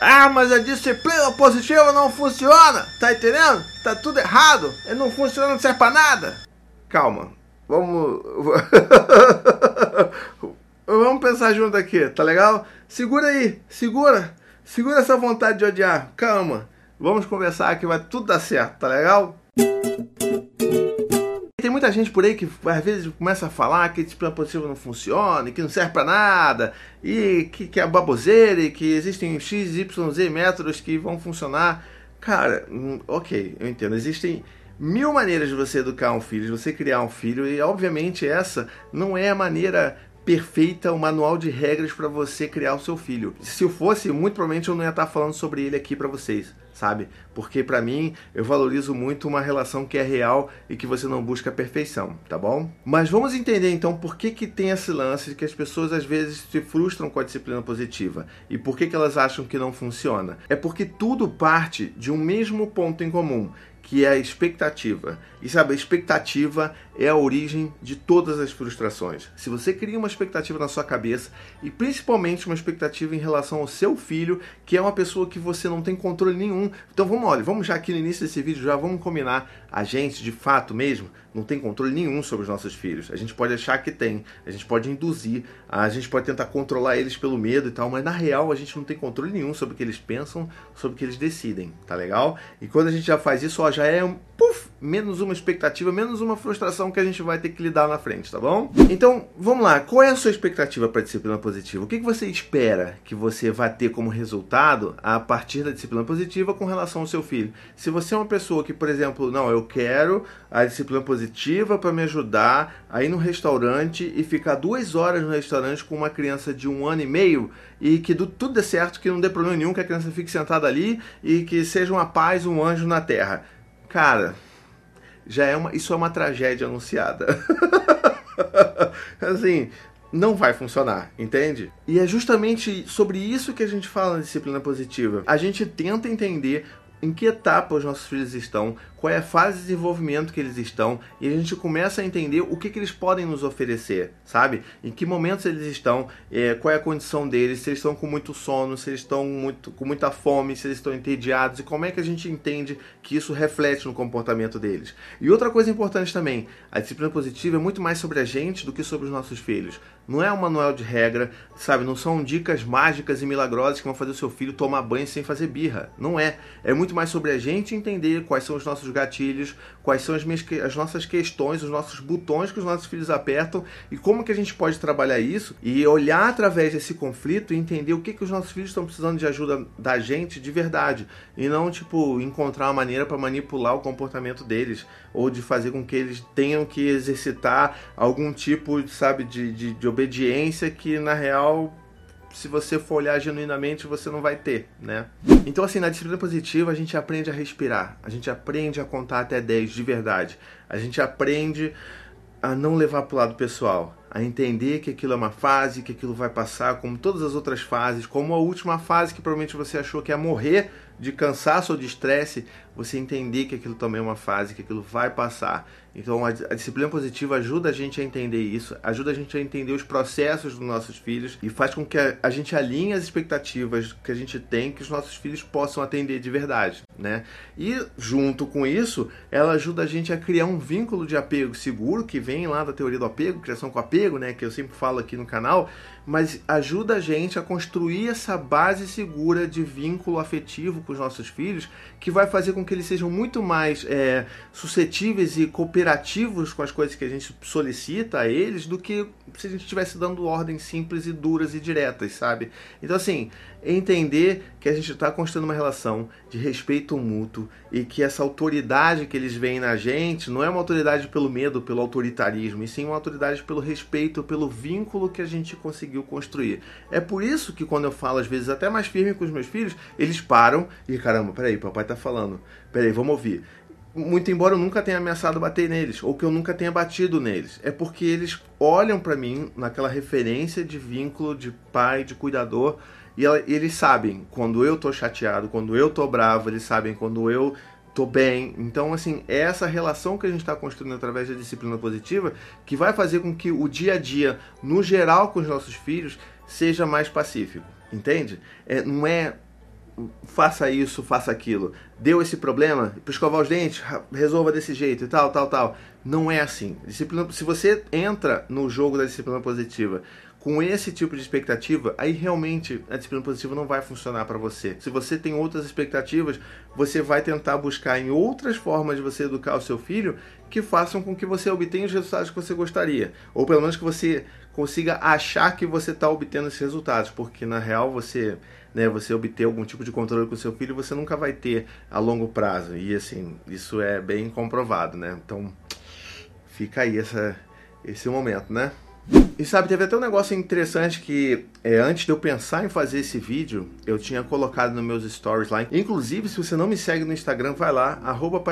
Ah, mas a disciplina positiva não funciona, tá entendendo? Tá tudo errado, não funciona, não serve pra nada. Calma, vamos. vamos pensar junto aqui, tá legal? Segura aí, segura, segura essa vontade de odiar, calma. Vamos conversar que vai tudo dar certo, tá legal? Tem muita gente por aí que às vezes começa a falar que disciplina positiva não funciona, que não serve para nada, e que, que é baboseira, e que existem X, Y, Z métodos que vão funcionar. Cara, hum, ok, eu entendo. Existem mil maneiras de você educar um filho, de você criar um filho, e obviamente essa não é a maneira perfeita, o um manual de regras para você criar o seu filho. Se eu fosse, muito provavelmente eu não ia estar falando sobre ele aqui para vocês, sabe? Porque para mim eu valorizo muito uma relação que é real e que você não busca a perfeição, tá bom? Mas vamos entender então por que que tem esse lance de que as pessoas às vezes se frustram com a disciplina positiva e por que que elas acham que não funciona. É porque tudo parte de um mesmo ponto em comum, que é a expectativa. E sabe, a expectativa é a origem de todas as frustrações. Se você cria uma expectativa na sua cabeça, e principalmente uma expectativa em relação ao seu filho, que é uma pessoa que você não tem controle nenhum. Então vamos, olha, vamos já aqui no início desse vídeo, já vamos combinar. A gente, de fato mesmo, não tem controle nenhum sobre os nossos filhos. A gente pode achar que tem, a gente pode induzir, a gente pode tentar controlar eles pelo medo e tal, mas na real a gente não tem controle nenhum sobre o que eles pensam, sobre o que eles decidem, tá legal? E quando a gente já faz isso, ó, já é um puff, menos uma expectativa, menos uma frustração que a gente vai ter que lidar na frente, tá bom? Então, vamos lá, qual é a sua expectativa para a disciplina positiva? O que, que você espera que você vai ter como resultado a partir da disciplina positiva com relação ao seu filho? Se você é uma pessoa que, por exemplo, não, eu quero a disciplina positiva para me ajudar a ir no restaurante e ficar duas horas no restaurante com uma criança de um ano e meio e que do, tudo dê certo, que não dê problema nenhum, que a criança fique sentada ali e que seja uma paz, um anjo na terra. Cara, já é uma, isso é uma tragédia anunciada. assim, não vai funcionar, entende? E é justamente sobre isso que a gente fala na disciplina positiva. A gente tenta entender em que etapa os nossos filhos estão, qual é a fase de desenvolvimento que eles estão, e a gente começa a entender o que, que eles podem nos oferecer, sabe? Em que momentos eles estão, é, qual é a condição deles, se eles estão com muito sono, se eles estão muito, com muita fome, se eles estão entediados, e como é que a gente entende que isso reflete no comportamento deles. E outra coisa importante também, a disciplina positiva é muito mais sobre a gente do que sobre os nossos filhos. Não é um manual de regra, sabe? Não são dicas mágicas e milagrosas que vão fazer o seu filho tomar banho sem fazer birra. Não é. É muito mais sobre a gente entender quais são os nossos gatilhos, quais são as, minhas, as nossas questões, os nossos botões que os nossos filhos apertam e como que a gente pode trabalhar isso e olhar através desse conflito e entender o que, que os nossos filhos estão precisando de ajuda da gente de verdade. E não, tipo, encontrar uma maneira para manipular o comportamento deles ou de fazer com que eles tenham que exercitar algum tipo, sabe, de, de, de obediência que na real se você for olhar genuinamente, você não vai ter, né? Então, assim, na disciplina positiva, a gente aprende a respirar, a gente aprende a contar até 10 de verdade, a gente aprende a não levar para o lado pessoal, a entender que aquilo é uma fase, que aquilo vai passar, como todas as outras fases, como a última fase que provavelmente você achou que ia morrer de cansaço ou de estresse, você entender que aquilo também é uma fase, que aquilo vai passar. Então a, a, disciplina positiva ajuda a gente a entender isso, ajuda a gente a entender os processos dos nossos filhos e faz com que a, a gente alinhe as expectativas que a gente tem que os nossos filhos possam atender de verdade, né? E junto com isso, ela ajuda a gente a criar um vínculo de apego seguro que vem lá da teoria do apego, criação com apego, né, que eu sempre falo aqui no canal, mas ajuda a gente a construir essa base segura de vínculo afetivo com os nossos filhos, que vai fazer com que eles sejam muito mais é, suscetíveis e cooperativos com as coisas que a gente solicita a eles do que se a gente estivesse dando ordens simples e duras e diretas, sabe? Então, assim, entender que a gente está construindo uma relação de respeito mútuo e que essa autoridade que eles veem na gente não é uma autoridade pelo medo, pelo autoritarismo, e sim uma autoridade pelo respeito, pelo vínculo que a gente conseguiu construir. É por isso que quando eu falo, às vezes, até mais firme com os meus filhos, eles param e, caramba, peraí, papai tá falando, peraí, vamos ouvir. Muito embora eu nunca tenha ameaçado bater neles, ou que eu nunca tenha batido neles, é porque eles olham para mim naquela referência de vínculo de pai, de cuidador, e eles sabem quando eu tô chateado, quando eu tô bravo, eles sabem quando eu tô bem. Então, assim, é essa relação que a gente está construindo através da disciplina positiva que vai fazer com que o dia a dia, no geral, com os nossos filhos, seja mais pacífico. Entende? É, não é faça isso, faça aquilo. Deu esse problema, para escovar os dentes, resolva desse jeito e tal, tal, tal. Não é assim. Disciplina, se você entra no jogo da disciplina positiva com esse tipo de expectativa, aí realmente a disciplina positiva não vai funcionar para você. Se você tem outras expectativas, você vai tentar buscar em outras formas de você educar o seu filho que façam com que você obtenha os resultados que você gostaria, ou pelo menos que você consiga achar que você está obtendo esses resultados, porque na real você, né, você obter algum tipo de controle com seu filho, você nunca vai ter a longo prazo. E assim, isso é bem comprovado, né? Então, fica aí essa, esse momento, né? E sabe, teve até um negócio interessante que é, antes de eu pensar em fazer esse vídeo, eu tinha colocado nos meus stories lá. Inclusive, se você não me segue no Instagram, vai lá, arroba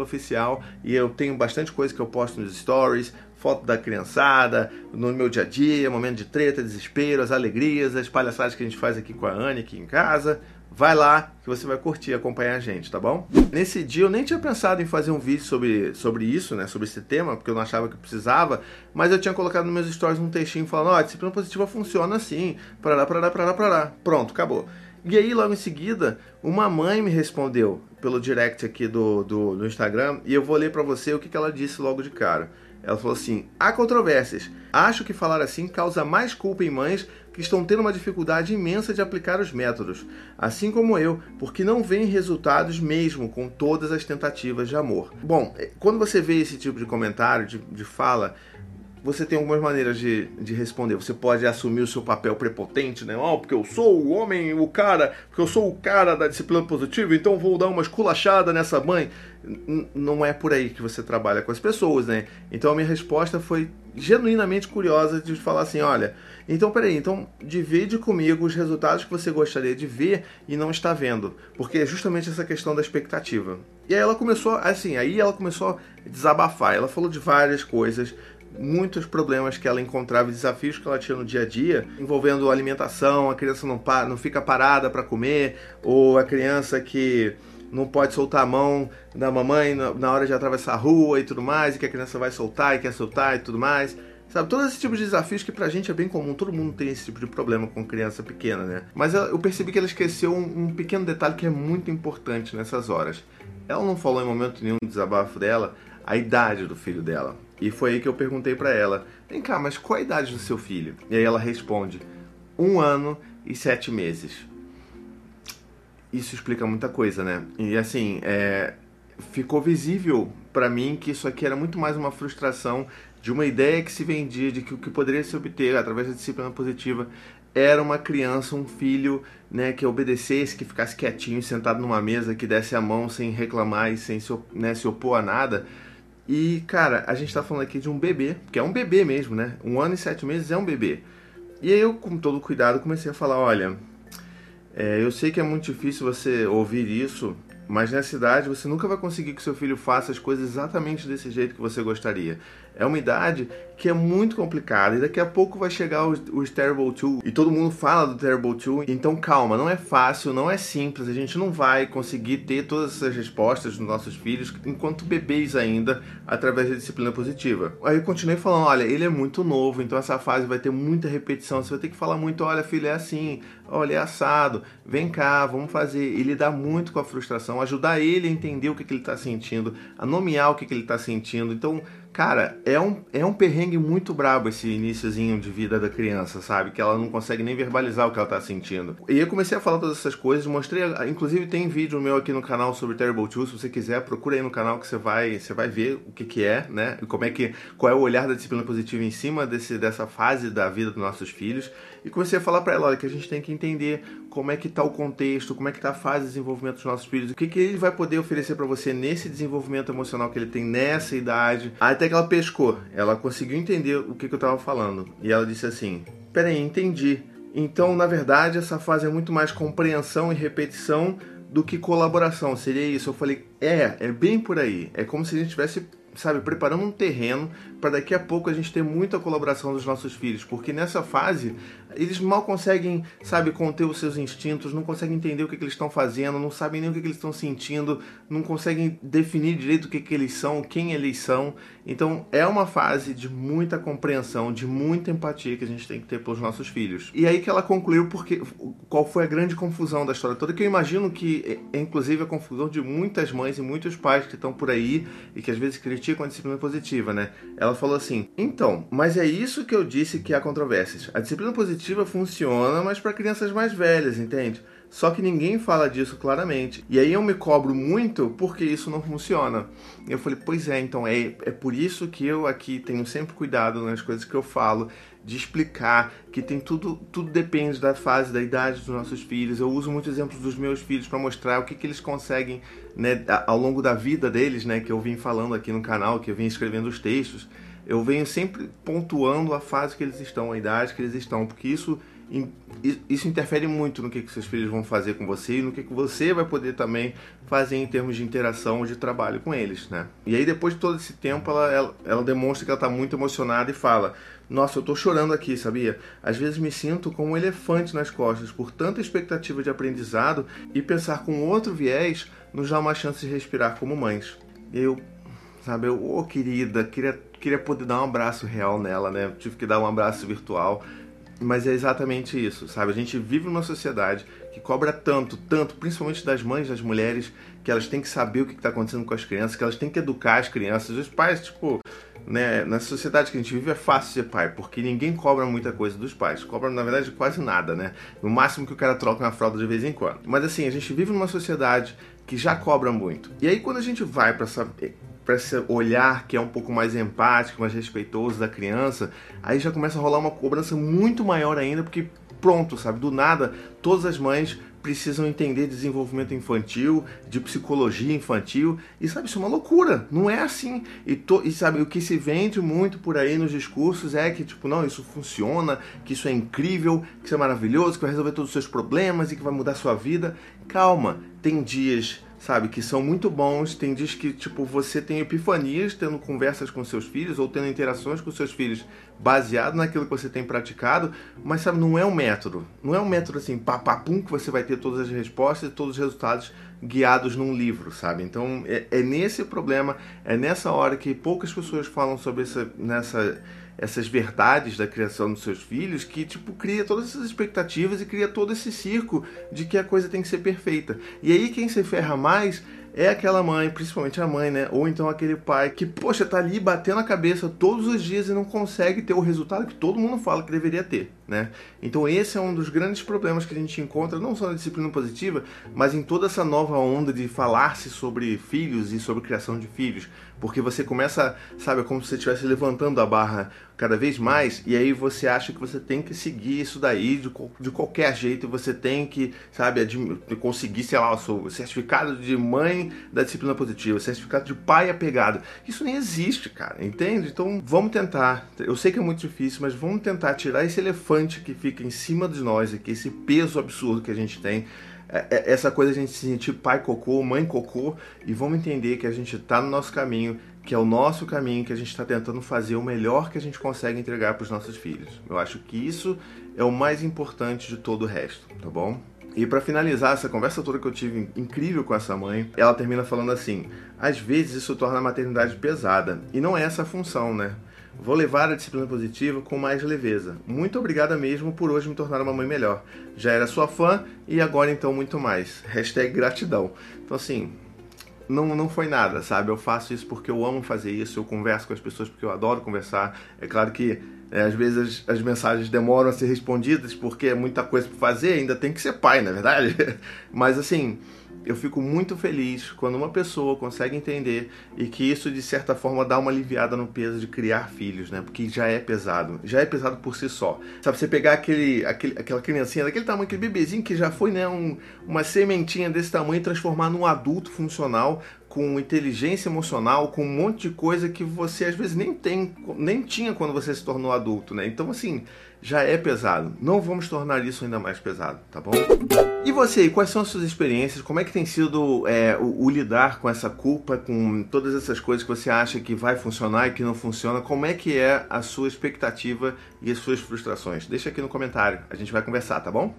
oficial, e eu tenho bastante coisa que eu posto nos stories, foto da criançada, no meu dia a dia, momento de treta, desespero, as alegrias, as palhaçadas que a gente faz aqui com a Anne aqui em casa. Vai lá que você vai curtir acompanhar a gente, tá bom? Nesse dia eu nem tinha pensado em fazer um vídeo sobre, sobre isso, né? Sobre esse tema, porque eu não achava que precisava, mas eu tinha colocado nos meus stories um textinho falando, ó, oh, disciplina positiva funciona assim, parará, parará, parará, parará. Pronto, acabou. E aí, logo em seguida, uma mãe me respondeu pelo direct aqui do, do, do Instagram, e eu vou ler para você o que, que ela disse logo de cara. Ela falou assim: há controvérsias. Acho que falar assim causa mais culpa em mães que estão tendo uma dificuldade imensa de aplicar os métodos, assim como eu, porque não veem resultados mesmo com todas as tentativas de amor. Bom, eh, quando você vê esse tipo de comentário, de, de fala, você tem algumas maneiras de, de responder. Você pode assumir o seu papel prepotente, né? Oh, porque eu sou o homem, o cara, porque eu sou o cara da disciplina positiva, então vou dar uma esculachada nessa mãe. N não é por aí que você trabalha com as pessoas, né? Então a minha resposta foi genuinamente curiosa de falar assim: olha, então peraí, então divide comigo os resultados que você gostaria de ver e não está vendo. Porque é justamente essa questão da expectativa. E aí ela começou, assim, aí ela começou a desabafar. Ela falou de várias coisas muitos problemas que ela encontrava, desafios que ela tinha no dia a dia, envolvendo alimentação, a criança não, não fica parada para comer, ou a criança que não pode soltar a mão da mamãe na hora de atravessar a rua e tudo mais, e que a criança vai soltar e quer soltar e tudo mais. Sabe, todos esses tipos de desafios que pra gente é bem comum, todo mundo tem esse tipo de problema com criança pequena, né? Mas eu percebi que ela esqueceu um, um pequeno detalhe que é muito importante nessas horas. Ela não falou em momento nenhum do desabafo dela a idade do filho dela. E foi aí que eu perguntei para ela: vem cá, mas qual a idade do seu filho? E aí ela responde: um ano e sete meses. Isso explica muita coisa, né? E assim, é, ficou visível para mim que isso aqui era muito mais uma frustração de uma ideia que se vendia de que o que poderia se obter através da disciplina positiva era uma criança, um filho, né, que obedecesse, que ficasse quietinho, sentado numa mesa, que desse a mão sem reclamar e sem se, né, se opor a nada. E, cara, a gente tá falando aqui de um bebê, que é um bebê mesmo, né? Um ano e sete meses é um bebê. E aí eu, com todo cuidado, comecei a falar, olha, é, eu sei que é muito difícil você ouvir isso, mas nessa idade você nunca vai conseguir que seu filho faça as coisas exatamente desse jeito que você gostaria. É uma idade que é muito complicada e daqui a pouco vai chegar os, os Terrible 2 e todo mundo fala do Terrible 2. Então calma, não é fácil, não é simples, a gente não vai conseguir ter todas essas respostas dos nossos filhos enquanto bebês ainda através da disciplina positiva. Aí eu continuei falando, olha, ele é muito novo, então essa fase vai ter muita repetição, você vai ter que falar muito, olha filho, é assim, olha, é assado, vem cá, vamos fazer. E lidar muito com a frustração, ajudar ele a entender o que, que ele está sentindo, a nomear o que, que ele está sentindo. Então Cara, é um, é um perrengue muito brabo esse iníciozinho de vida da criança, sabe? Que ela não consegue nem verbalizar o que ela tá sentindo. E eu comecei a falar todas essas coisas, mostrei, inclusive tem vídeo meu aqui no canal sobre Terrible Two, se você quiser, procura aí no canal que você vai, você vai ver o que que é, né? E como é que, qual é o olhar da disciplina positiva em cima desse, dessa fase da vida dos nossos filhos. E comecei a falar para ela, olha, que a gente tem que entender como é que tá o contexto, como é que tá a fase de desenvolvimento dos nossos filhos, o que que ele vai poder oferecer para você nesse desenvolvimento emocional que ele tem nessa idade. Até que ela pescou, ela conseguiu entender o que, que eu tava falando. E ela disse assim: "Peraí, entendi. Então, na verdade, essa fase é muito mais compreensão e repetição do que colaboração. Seria isso?" Eu falei: "É, é bem por aí. É como se a gente tivesse sabe, preparando um terreno para daqui a pouco a gente ter muita colaboração dos nossos filhos, porque nessa fase eles mal conseguem, sabe, conter os seus instintos, não conseguem entender o que, que eles estão fazendo, não sabem nem o que, que eles estão sentindo, não conseguem definir direito o que, que eles são, quem eles são. Então é uma fase de muita compreensão, de muita empatia que a gente tem que ter pelos nossos filhos. E aí que ela concluiu porque qual foi a grande confusão da história toda, que eu imagino que é inclusive a confusão de muitas mães e muitos pais que estão por aí e que às vezes criticam a disciplina positiva, né? Ela falou assim: "Então, mas é isso que eu disse que há controvérsias. A disciplina positiva funciona, mas para crianças mais velhas, entende? Só que ninguém fala disso claramente. E aí eu me cobro muito porque isso não funciona. Eu falei, pois é, então é, é por isso que eu aqui tenho sempre cuidado nas coisas que eu falo, de explicar que tem tudo, tudo depende da fase, da idade dos nossos filhos. Eu uso muitos exemplos dos meus filhos para mostrar o que, que eles conseguem né, ao longo da vida deles, né, que eu vim falando aqui no canal, que eu vim escrevendo os textos. Eu venho sempre pontuando a fase que eles estão, a idade que eles estão, porque isso isso interfere muito no que, que seus filhos vão fazer com você e no que, que você vai poder também fazer em termos de interação, de trabalho com eles, né? E aí depois de todo esse tempo ela, ela, ela demonstra que ela está muito emocionada e fala nossa, eu tô chorando aqui, sabia? Às vezes me sinto como um elefante nas costas por tanta expectativa de aprendizado e pensar com outro viés nos dá uma chance de respirar como mães. Eu, sabe, eu, ô oh, querida, queria, queria poder dar um abraço real nela, né? tive que dar um abraço virtual mas é exatamente isso, sabe? A gente vive numa sociedade que cobra tanto, tanto, principalmente das mães, das mulheres, que elas têm que saber o que está acontecendo com as crianças, que elas têm que educar as crianças. Os pais, tipo, né, na sociedade que a gente vive é fácil ser pai, porque ninguém cobra muita coisa dos pais. Cobra, na verdade, quase nada, né? No máximo que o cara troca uma fralda de vez em quando. Mas assim, a gente vive numa sociedade que já cobra muito. E aí quando a gente vai para saber para esse olhar que é um pouco mais empático, mais respeitoso da criança, aí já começa a rolar uma cobrança muito maior ainda, porque pronto, sabe, do nada, todas as mães precisam entender desenvolvimento infantil, de psicologia infantil, e sabe, isso é uma loucura, não é assim. E, to, e sabe, o que se vende muito por aí nos discursos é que, tipo, não, isso funciona, que isso é incrível, que isso é maravilhoso, que vai resolver todos os seus problemas e que vai mudar a sua vida. Calma, tem dias sabe? Que são muito bons. Tem dias que, tipo, você tem epifanias tendo conversas com seus filhos ou tendo interações com seus filhos baseado naquilo que você tem praticado, mas, sabe, não é um método. Não é um método assim, papapum, que você vai ter todas as respostas e todos os resultados guiados num livro, sabe? Então, é, é nesse problema, é nessa hora que poucas pessoas falam sobre essa, nessa essas verdades da criação dos seus filhos que tipo cria todas essas expectativas e cria todo esse circo de que a coisa tem que ser perfeita. E aí quem se ferra mais é aquela mãe, principalmente a mãe, né? Ou então aquele pai que, poxa, tá ali batendo a cabeça todos os dias e não consegue ter o resultado que todo mundo fala que deveria ter, né? Então esse é um dos grandes problemas que a gente encontra, não só na disciplina positiva, mas em toda essa nova onda de falar-se sobre filhos e sobre criação de filhos. Porque você começa, sabe, como se você estivesse levantando a barra cada vez mais, e aí você acha que você tem que seguir isso daí de, de qualquer jeito, você tem que, sabe, conseguir, sei lá, o seu certificado de mãe da disciplina positiva, certificado de pai apegado. Isso nem existe, cara, entende? Então vamos tentar. Eu sei que é muito difícil, mas vamos tentar tirar esse elefante que fica em cima de nós aqui, esse peso absurdo que a gente tem é, é, essa coisa a gente se sentir pai cocô, mãe cocô, e vamos entender que a gente está no nosso caminho, que é o nosso caminho, que a gente está tentando fazer o melhor que a gente consegue entregar para os nossos filhos. Eu acho que isso é o mais importante de todo o resto, tá bom? E para finalizar essa conversa toda que eu tive incrível com essa mãe, ela termina falando assim: às vezes isso torna a maternidade pesada, e não é essa a função, né? Vou levar a disciplina positiva com mais leveza. Muito obrigada mesmo por hoje me tornar uma mãe melhor. Já era sua fã e agora então muito mais. Hashtag gratidão. Então assim, não, não foi nada, sabe? Eu faço isso porque eu amo fazer isso, eu converso com as pessoas porque eu adoro conversar. É claro que é, às vezes as, as, mensagens demoram a ser respondidas porque é muita coisa para fazer, ainda tem que ser pai, na é verdade? Mas assim, eu fico muito feliz quando uma pessoa consegue entender e que isso de certa forma dá uma aliviada no peso de criar filhos, né? Porque já é pesado, já é pesado por si só. Sabe, você pegar aquele, aquele aquela criancinha daquele tamanho, aquele bebezinho que já foi, né, um, uma sementinha desse tamanho e transformar num adulto funcional com inteligência emocional, com um monte de coisa que você às vezes nem tem, nem tinha quando você se tornou adulto, né? Então, assim, já é pesado. Não vamos tornar isso ainda mais pesado, tá bom? E você, quais são as suas experiências? Como é que tem sido é, o, o, lidar com essa culpa, com todas essas coisas que você acha que vai funcionar e que não funciona? Como é que é a sua expectativa e as suas frustrações? Deixa aqui no comentário, a gente vai conversar, tá bom?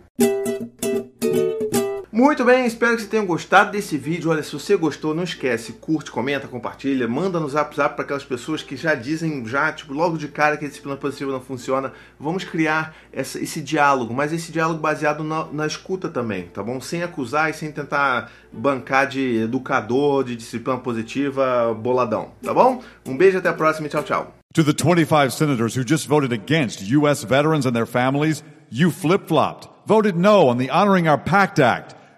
Muito bem, espero que você tenha gostado desse vídeo. Olha, se você gostou, não esquece, curte, comenta, compartilha, manda no zap zap para aquelas pessoas que já dizem, já, tipo, logo de cara que a disciplina positiva não funciona. Vamos criar essa, esse diálogo, mas esse diálogo baseado na, na, escuta também, tá bom? Sem acusar e sem tentar bancar de educador, de disciplina positiva, boladão, tá bom? Um beijo, até a próxima e tchau, tchau. To the 25 senators who just voted against U.S. veterans and their families, you flip-flopped, voted no on the Honoring Our Pact Act.